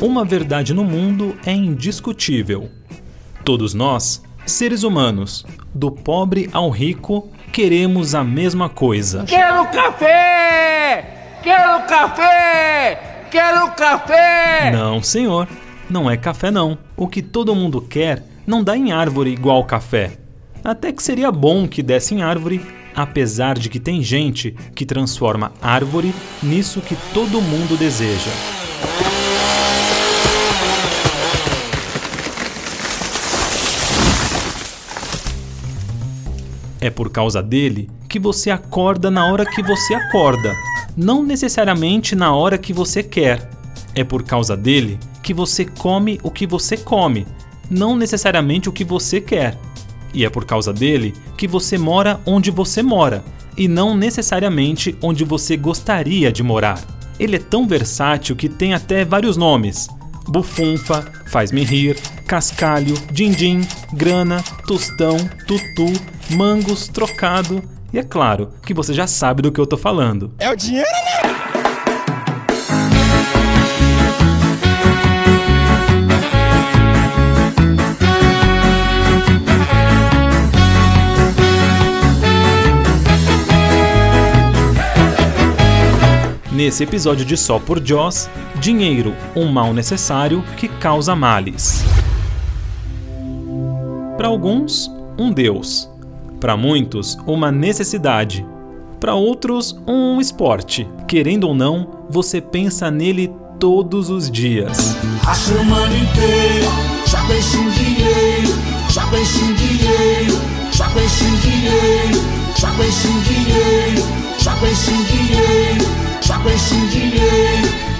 Uma verdade no mundo é indiscutível. Todos nós, seres humanos, do pobre ao rico, queremos a mesma coisa. Quero café! Quero café! Quero café! Não, senhor, não é café não. O que todo mundo quer não dá em árvore igual café. Até que seria bom que desse em árvore, apesar de que tem gente que transforma árvore nisso que todo mundo deseja. É por causa dele que você acorda na hora que você acorda, não necessariamente na hora que você quer. É por causa dele que você come o que você come, não necessariamente o que você quer. E é por causa dele que você mora onde você mora, e não necessariamente onde você gostaria de morar. Ele é tão versátil que tem até vários nomes: bufunfa, faz-me rir, cascalho, din-din, grana, tostão, tutu, mangos, trocado. E é claro que você já sabe do que eu tô falando. É o dinheiro, né? Nesse episódio de Só por Joss, dinheiro, um mal necessário que causa males. Para alguns, um deus. Para muitos, uma necessidade. Para outros, um esporte. Querendo ou não, você pensa nele todos os dias. A semana inteira, já penso em dinheiro, já penso em dinheiro, já penso em dinheiro, já penso em dinheiro, já penso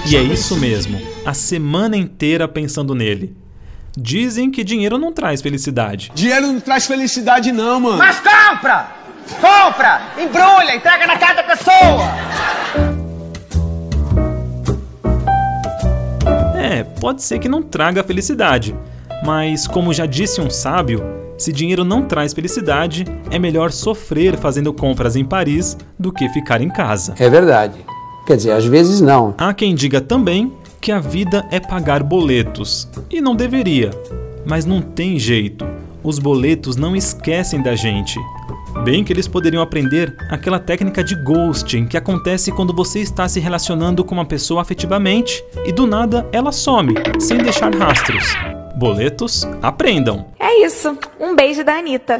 E é isso mesmo, a semana inteira pensando nele. Dizem que dinheiro não traz felicidade. Dinheiro não traz felicidade, não, mano. Mas compra! Compra! Embrulha, entrega na casa da pessoa! É, pode ser que não traga felicidade. Mas, como já disse um sábio, se dinheiro não traz felicidade, é melhor sofrer fazendo compras em Paris do que ficar em casa. É verdade. Quer dizer, às vezes não. Há quem diga também que a vida é pagar boletos. E não deveria. Mas não tem jeito. Os boletos não esquecem da gente. Bem que eles poderiam aprender aquela técnica de ghosting que acontece quando você está se relacionando com uma pessoa afetivamente e do nada ela some, sem deixar rastros. Boletos, aprendam! É isso. Um beijo da Anitta.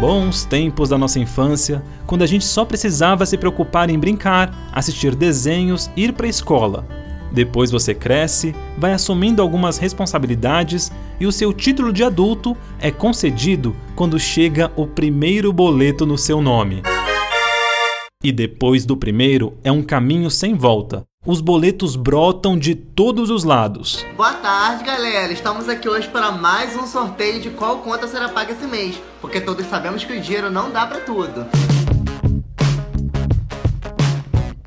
Bons tempos da nossa infância, quando a gente só precisava se preocupar em brincar, assistir desenhos, ir para a escola. Depois você cresce, vai assumindo algumas responsabilidades e o seu título de adulto é concedido quando chega o primeiro boleto no seu nome. E depois do primeiro é um caminho sem volta. Os boletos brotam de todos os lados. Boa tarde, galera. Estamos aqui hoje para mais um sorteio de qual conta será paga esse mês, porque todos sabemos que o dinheiro não dá para tudo.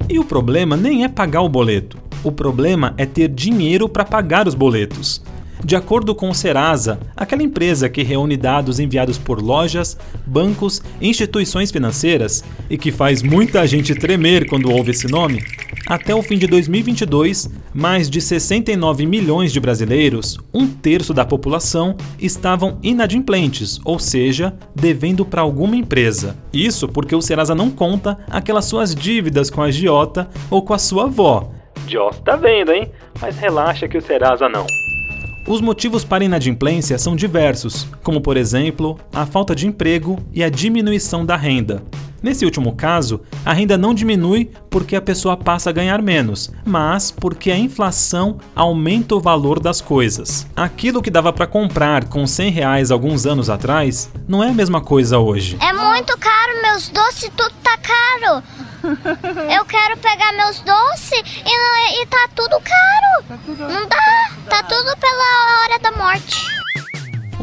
E o problema nem é pagar o boleto. O problema é ter dinheiro para pagar os boletos. De acordo com o Serasa, aquela empresa que reúne dados enviados por lojas, bancos e instituições financeiras e que faz muita gente tremer quando ouve esse nome, até o fim de 2022, mais de 69 milhões de brasileiros, um terço da população, estavam inadimplentes, ou seja, devendo para alguma empresa. Isso porque o Serasa não conta aquelas suas dívidas com a agiota ou com a sua avó. Joss tá vendo, hein? Mas relaxa que o Serasa não. Os motivos para inadimplência são diversos, como por exemplo, a falta de emprego e a diminuição da renda. Nesse último caso, a renda não diminui porque a pessoa passa a ganhar menos, mas porque a inflação aumenta o valor das coisas. Aquilo que dava para comprar com 100 reais alguns anos atrás não é a mesma coisa hoje. É muito caro, meus doces, tudo tá caro. Eu quero pegar meus doces e, e tá tudo caro. Não dá, tá tudo pela hora da morte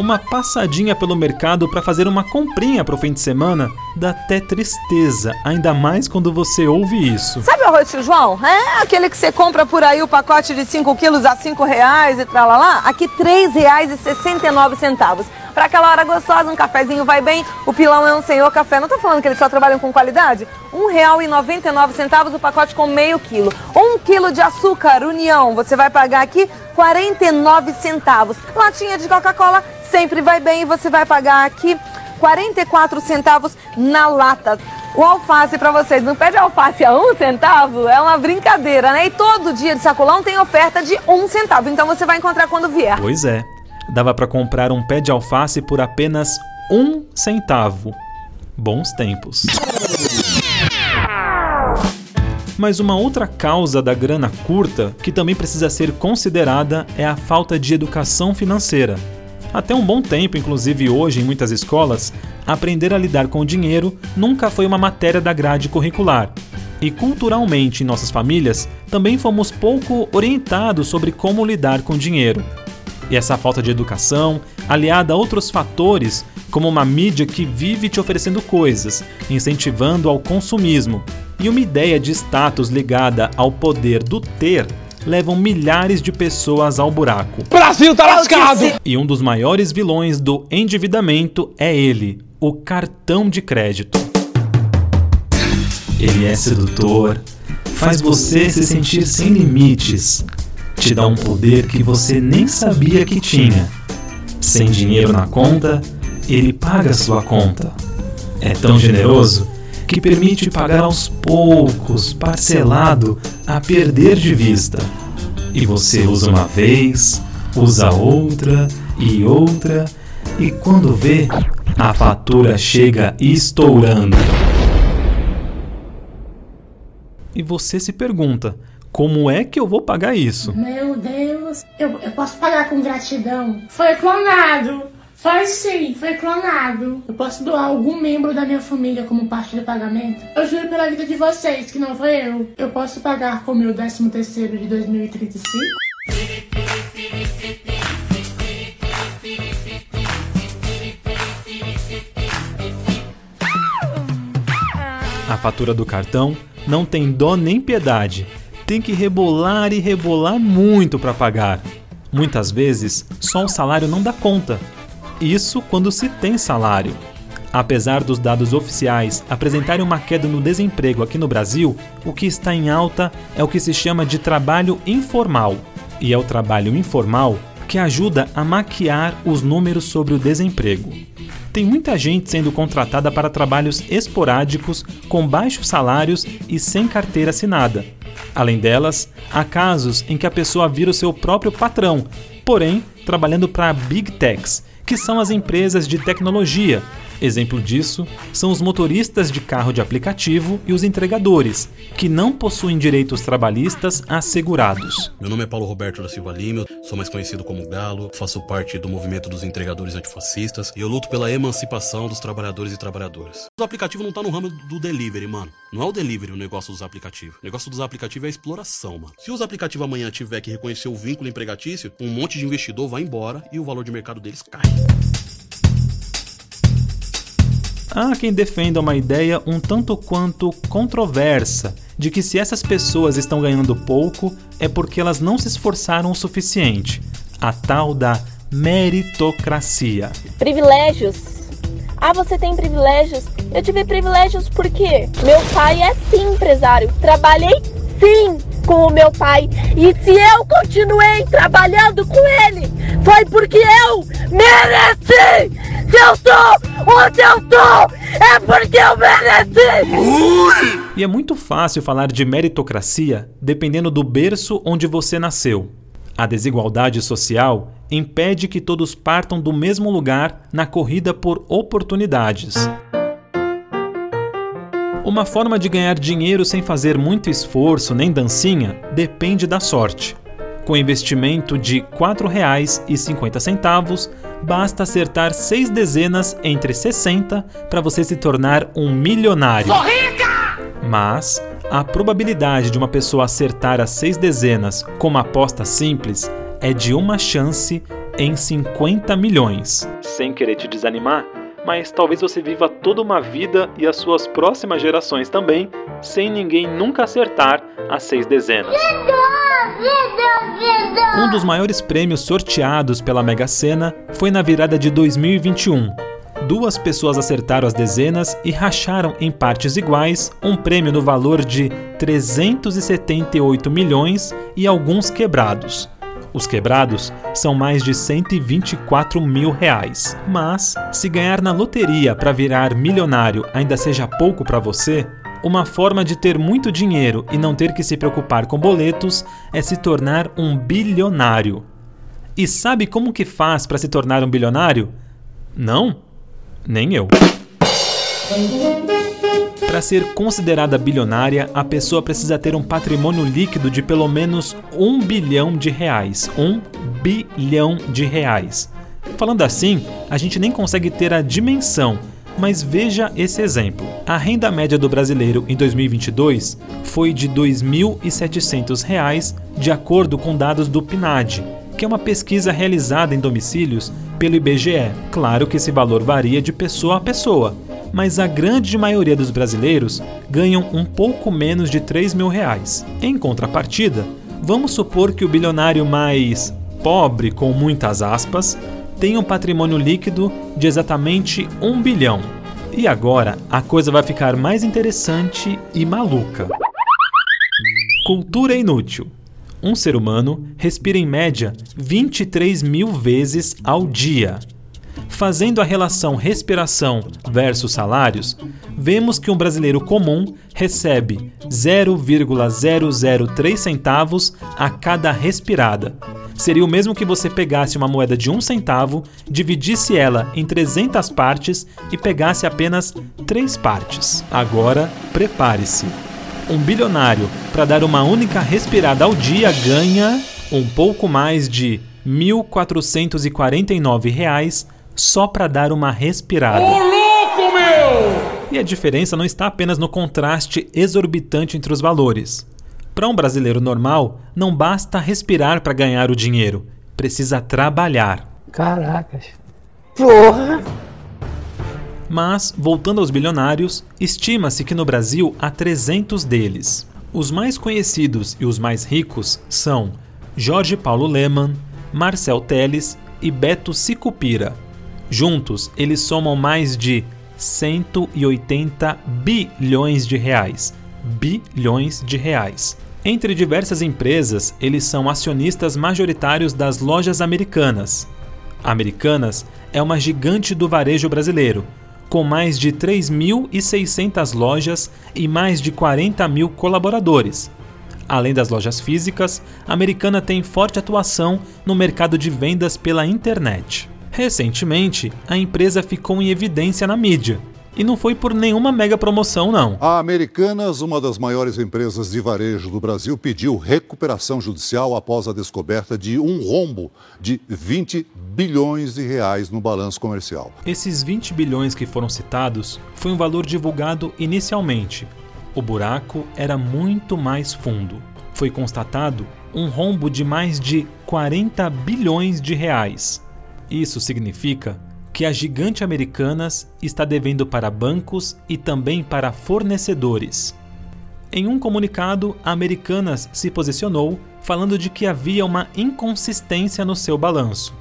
uma passadinha pelo mercado para fazer uma comprinha para o fim de semana dá até tristeza, ainda mais quando você ouve isso. Sabe o arroz João? É aquele que você compra por aí o pacote de 5 quilos a 5 reais e tralalá? Aqui R$ 3,69. Pra aquela hora gostosa, um cafezinho vai bem. O Pilão é um senhor café. Não tô falando que eles só trabalham com qualidade? R$ 1,99 o pacote com meio quilo. Um quilo de açúcar União, você vai pagar aqui 49 centavos. Latinha de Coca-Cola sempre vai bem e você vai pagar aqui 44 centavos na lata. O alface para vocês, não pede alface a um centavo? É uma brincadeira, né? E todo dia de sacolão tem oferta de um centavo, então você vai encontrar quando vier. Pois é, dava para comprar um pé de alface por apenas um centavo. Bons tempos. Mas uma outra causa da grana curta que também precisa ser considerada é a falta de educação financeira. Até um bom tempo, inclusive hoje em muitas escolas, aprender a lidar com o dinheiro nunca foi uma matéria da grade curricular. E culturalmente em nossas famílias também fomos pouco orientados sobre como lidar com o dinheiro. E essa falta de educação, aliada a outros fatores, como uma mídia que vive te oferecendo coisas, incentivando ao consumismo, e uma ideia de status ligada ao poder do ter, levam milhares de pessoas ao buraco. Brasil tá lascado! E um dos maiores vilões do endividamento é ele, o cartão de crédito. Ele é sedutor, faz você se sentir sem limites, te dá um poder que você nem sabia que tinha. Sem dinheiro na conta, ele paga sua conta. É tão generoso que permite pagar aos poucos, parcelado, a perder de vista. E você usa uma vez, usa outra e outra, e quando vê, a fatura chega estourando. E você se pergunta: como é que eu vou pagar isso? Meu Deus, eu, eu posso pagar com gratidão? Foi clonado! Foi sim, foi clonado. Eu posso doar algum membro da minha família como parte do pagamento? Eu juro pela vida de vocês que não foi eu. Eu posso pagar com o meu 13 terceiro de 2035? A fatura do cartão não tem dó nem piedade. Tem que rebolar e rebolar muito para pagar. Muitas vezes, só o salário não dá conta. Isso quando se tem salário. Apesar dos dados oficiais apresentarem uma queda no desemprego aqui no Brasil, o que está em alta é o que se chama de trabalho informal. E é o trabalho informal que ajuda a maquiar os números sobre o desemprego. Tem muita gente sendo contratada para trabalhos esporádicos, com baixos salários e sem carteira assinada. Além delas, há casos em que a pessoa vira o seu próprio patrão, porém trabalhando para Big Techs, que são as empresas de tecnologia. Exemplo disso são os motoristas de carro de aplicativo e os entregadores, que não possuem direitos trabalhistas assegurados. Meu nome é Paulo Roberto da Silva Lima, sou mais conhecido como Galo, faço parte do movimento dos entregadores antifascistas e eu luto pela emancipação dos trabalhadores e trabalhadoras. O aplicativo não tá no ramo do delivery, mano. Não é o delivery o negócio dos aplicativos. O negócio dos aplicativos é a exploração, mano. Se os aplicativos amanhã tiver que reconhecer o vínculo empregatício, um monte de investidor vai embora e o valor de mercado deles cai. Há quem defenda uma ideia um tanto quanto controversa de que se essas pessoas estão ganhando pouco é porque elas não se esforçaram o suficiente. A tal da meritocracia. Privilégios. Ah, você tem privilégios? Eu tive privilégios porque meu pai é sim empresário. Trabalhei sim com o meu pai. E se eu continuei trabalhando com ele, foi porque eu mereci! Se eu tô onde eu tô, é porque eu mereci! E é muito fácil falar de meritocracia dependendo do berço onde você nasceu. A desigualdade social impede que todos partam do mesmo lugar na corrida por oportunidades. Uma forma de ganhar dinheiro sem fazer muito esforço nem dancinha depende da sorte. Com investimento de R$ 4,50, basta acertar seis dezenas entre 60 para você se tornar um milionário. Sou rica! Mas a probabilidade de uma pessoa acertar as seis dezenas com uma aposta simples é de uma chance em 50 milhões. Sem querer te desanimar, mas talvez você viva toda uma vida e as suas próximas gerações também sem ninguém nunca acertar as seis dezenas. Um dos maiores prêmios sorteados pela Mega Sena foi na virada de 2021. Duas pessoas acertaram as dezenas e racharam em partes iguais um prêmio no valor de 378 milhões e alguns quebrados. Os quebrados são mais de 124 mil reais. Mas, se ganhar na loteria para virar milionário ainda seja pouco para você, uma forma de ter muito dinheiro e não ter que se preocupar com boletos é se tornar um bilionário. E sabe como que faz para se tornar um bilionário? Não? Nem eu. Para ser considerada bilionária, a pessoa precisa ter um patrimônio líquido de pelo menos um bilhão de reais. Um bilhão de reais. Falando assim, a gente nem consegue ter a dimensão, mas veja esse exemplo. A renda média do brasileiro em 2022 foi de R$ 2.700, de acordo com dados do PNAD, que é uma pesquisa realizada em domicílios pelo IBGE. Claro que esse valor varia de pessoa a pessoa, mas a grande maioria dos brasileiros ganham um pouco menos de 3 mil reais. Em contrapartida, vamos supor que o bilionário mais pobre, com muitas aspas, tem um patrimônio líquido de exatamente 1 bilhão. E agora a coisa vai ficar mais interessante e maluca. Cultura inútil. Um ser humano respira em média 23 mil vezes ao dia. Fazendo a relação respiração versus salários, vemos que um brasileiro comum recebe 0,003 centavos a cada respirada. Seria o mesmo que você pegasse uma moeda de um centavo, dividisse ela em 300 partes e pegasse apenas 3 partes. Agora, prepare-se. Um bilionário, para dar uma única respirada ao dia, ganha um pouco mais de 1.449 reais só para dar uma respirada. Ô louco, meu! E a diferença não está apenas no contraste exorbitante entre os valores. Para um brasileiro normal, não basta respirar para ganhar o dinheiro, precisa trabalhar. Caracas. Porra! Mas, voltando aos bilionários, estima-se que no Brasil há 300 deles. Os mais conhecidos e os mais ricos são Jorge Paulo Leman, Marcel Teles e Beto Sicupira. Juntos, eles somam mais de 180 bilhões de reais. Bilhões de reais. Entre diversas empresas, eles são acionistas majoritários das lojas americanas. Americanas é uma gigante do varejo brasileiro, com mais de 3.600 lojas e mais de 40 mil colaboradores. Além das lojas físicas, a Americana tem forte atuação no mercado de vendas pela internet. Recentemente, a empresa ficou em evidência na mídia. E não foi por nenhuma mega promoção, não. A Americanas, uma das maiores empresas de varejo do Brasil, pediu recuperação judicial após a descoberta de um rombo de 20 bilhões de reais no balanço comercial. Esses 20 bilhões que foram citados foi um valor divulgado inicialmente. O buraco era muito mais fundo. Foi constatado um rombo de mais de 40 bilhões de reais. Isso significa que a gigante Americanas está devendo para bancos e também para fornecedores. Em um comunicado, a Americanas se posicionou falando de que havia uma inconsistência no seu balanço.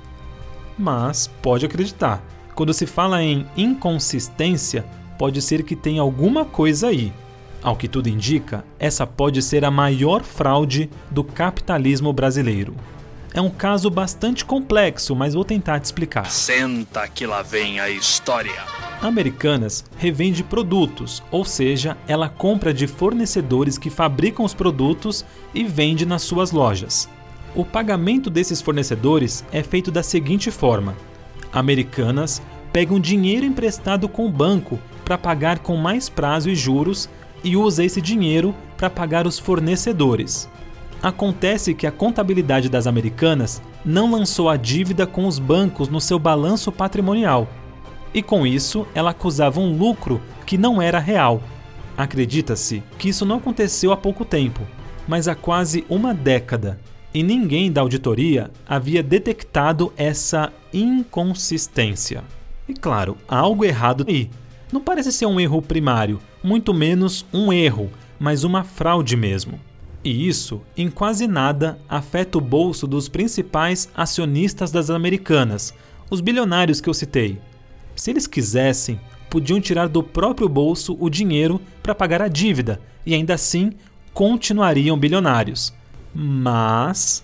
Mas pode acreditar, quando se fala em inconsistência, pode ser que tenha alguma coisa aí. Ao que tudo indica, essa pode ser a maior fraude do capitalismo brasileiro. É um caso bastante complexo, mas vou tentar te explicar. Senta que lá vem a história. Americanas revende produtos, ou seja, ela compra de fornecedores que fabricam os produtos e vende nas suas lojas. O pagamento desses fornecedores é feito da seguinte forma: Americanas pega um dinheiro emprestado com o banco para pagar com mais prazo e juros e usa esse dinheiro para pagar os fornecedores. Acontece que a contabilidade das americanas não lançou a dívida com os bancos no seu balanço patrimonial. E com isso, ela acusava um lucro que não era real. Acredita-se que isso não aconteceu há pouco tempo, mas há quase uma década, e ninguém da auditoria havia detectado essa inconsistência. E claro, há algo errado aí. Não parece ser um erro primário, muito menos um erro, mas uma fraude mesmo. E isso, em quase nada, afeta o bolso dos principais acionistas das americanas, os bilionários que eu citei. Se eles quisessem, podiam tirar do próprio bolso o dinheiro para pagar a dívida e ainda assim continuariam bilionários. Mas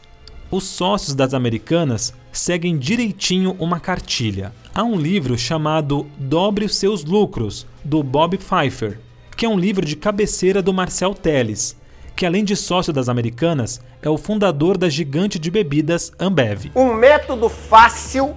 os sócios das americanas seguem direitinho uma cartilha. Há um livro chamado Dobre os Seus Lucros, do Bob Pfeiffer, que é um livro de cabeceira do Marcel Teles, que além de sócio das americanas, é o fundador da gigante de bebidas Ambev. Um método fácil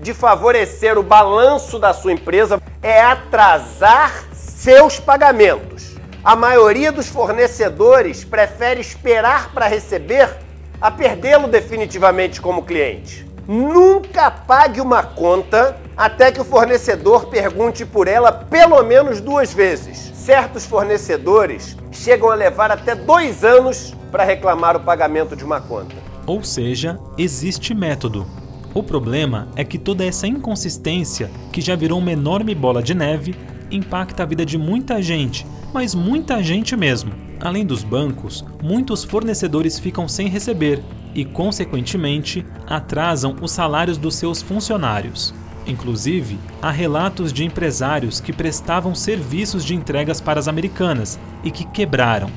de favorecer o balanço da sua empresa é atrasar seus pagamentos. A maioria dos fornecedores prefere esperar para receber a perdê-lo definitivamente como cliente. Nunca pague uma conta até que o fornecedor pergunte por ela pelo menos duas vezes. Certos fornecedores chegam a levar até dois anos para reclamar o pagamento de uma conta. Ou seja, existe método. O problema é que toda essa inconsistência, que já virou uma enorme bola de neve, impacta a vida de muita gente, mas muita gente mesmo. Além dos bancos, muitos fornecedores ficam sem receber e, consequentemente, atrasam os salários dos seus funcionários. Inclusive, há relatos de empresários que prestavam serviços de entregas para as americanas e que quebraram.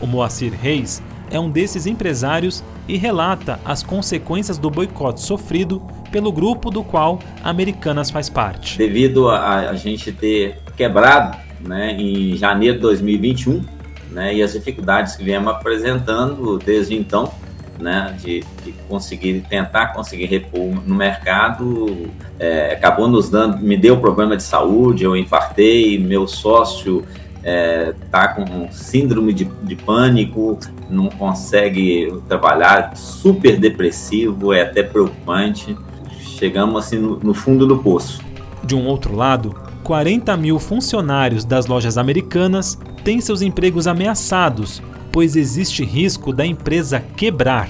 O Moacir Reis é um desses empresários e relata as consequências do boicote sofrido pelo grupo do qual Americanas faz parte. Devido a, a gente ter quebrado né, em janeiro de 2021 né, e as dificuldades que viemos apresentando desde então, né, de, de, conseguir tentar conseguir repor no mercado, é, acabou nos dando, me deu problema de saúde, eu infartei, meu sócio é, tá com síndrome de, de pânico, não consegue trabalhar, super depressivo, é até preocupante. Chegamos assim no, no fundo do poço. De um outro lado, 40 mil funcionários das lojas americanas têm seus empregos ameaçados pois existe risco da empresa quebrar.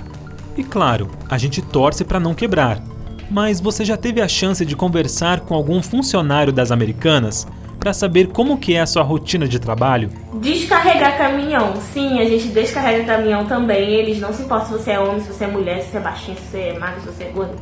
E claro, a gente torce para não quebrar. Mas você já teve a chance de conversar com algum funcionário das Americanas para saber como que é a sua rotina de trabalho? Descarregar caminhão. Sim, a gente descarrega caminhão também. Eles não se importam se você é homem, se você é mulher, se você é baixinho, se você é magro, se você é gordo.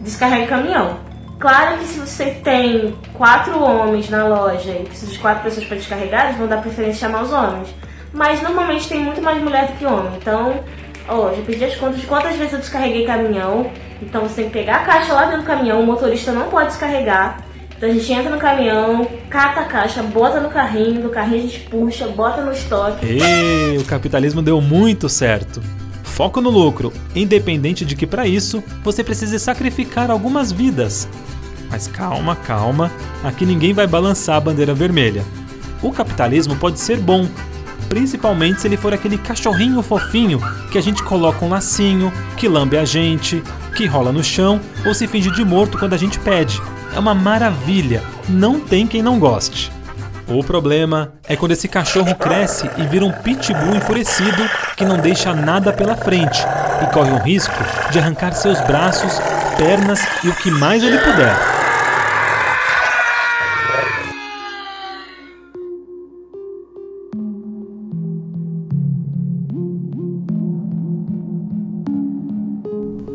Descarrega caminhão. Claro que se você tem quatro homens na loja e precisa de quatro pessoas para descarregar, eles vão dar preferência chamar os homens mas normalmente tem muito mais mulher do que homem. Então, ó, já pedi as contas de quantas vezes eu descarreguei caminhão. Então você tem que pegar a caixa lá dentro do caminhão, o motorista não pode descarregar. Então a gente entra no caminhão, cata a caixa, bota no carrinho, do carrinho a gente puxa, bota no estoque. E o capitalismo deu muito certo. Foco no lucro, independente de que para isso você precise sacrificar algumas vidas. Mas calma, calma, aqui ninguém vai balançar a bandeira vermelha. O capitalismo pode ser bom, principalmente se ele for aquele cachorrinho fofinho que a gente coloca um lacinho, que lambe a gente, que rola no chão ou se finge de morto quando a gente pede. É uma maravilha, não tem quem não goste. O problema é quando esse cachorro cresce e vira um pitbull enfurecido que não deixa nada pela frente e corre o risco de arrancar seus braços, pernas e o que mais ele puder.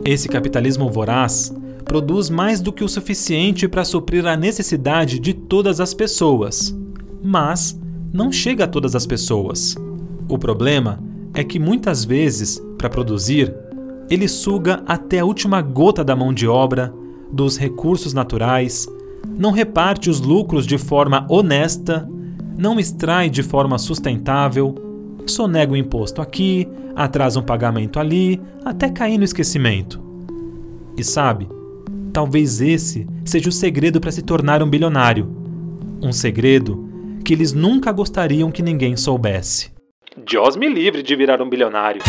Esse capitalismo voraz produz mais do que o suficiente para suprir a necessidade de todas as pessoas, mas não chega a todas as pessoas. O problema é que muitas vezes, para produzir, ele suga até a última gota da mão de obra, dos recursos naturais, não reparte os lucros de forma honesta, não extrai de forma sustentável, sonega o imposto aqui, atrasa um pagamento ali, até cair no esquecimento. E sabe, talvez esse seja o segredo para se tornar um bilionário. Um segredo que eles nunca gostariam que ninguém soubesse. Deus me livre de virar um bilionário.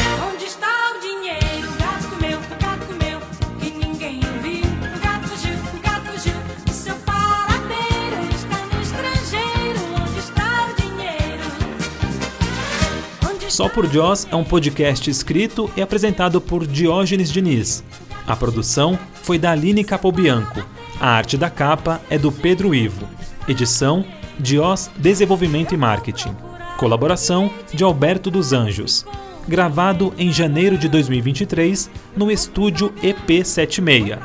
Só por Dios é um podcast escrito e apresentado por Diógenes Diniz. A produção foi da Aline Capobianco. A arte da capa é do Pedro Ivo. Edição Dios Desenvolvimento e Marketing. Colaboração de Alberto dos Anjos. gravado em janeiro de 2023 no estúdio EP76.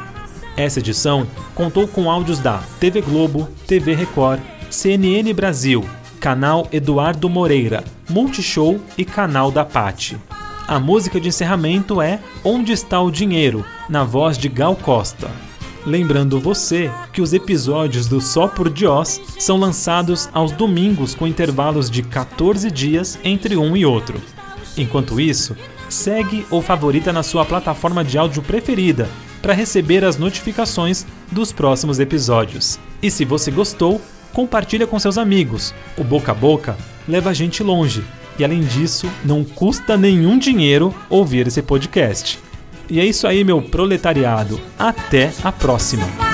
Essa edição contou com áudios da TV Globo, TV Record, CNN Brasil, canal Eduardo Moreira, Multishow e canal da Pati. A música de encerramento é Onde está o Dinheiro, na voz de Gal Costa. Lembrando você que os episódios do Só por Dios são lançados aos domingos com intervalos de 14 dias entre um e outro. Enquanto isso, segue ou favorita na sua plataforma de áudio preferida para receber as notificações dos próximos episódios. E se você gostou, compartilha com seus amigos. O boca a boca leva a gente longe. E além disso, não custa nenhum dinheiro ouvir esse podcast. E é isso aí, meu proletariado. Até a próxima!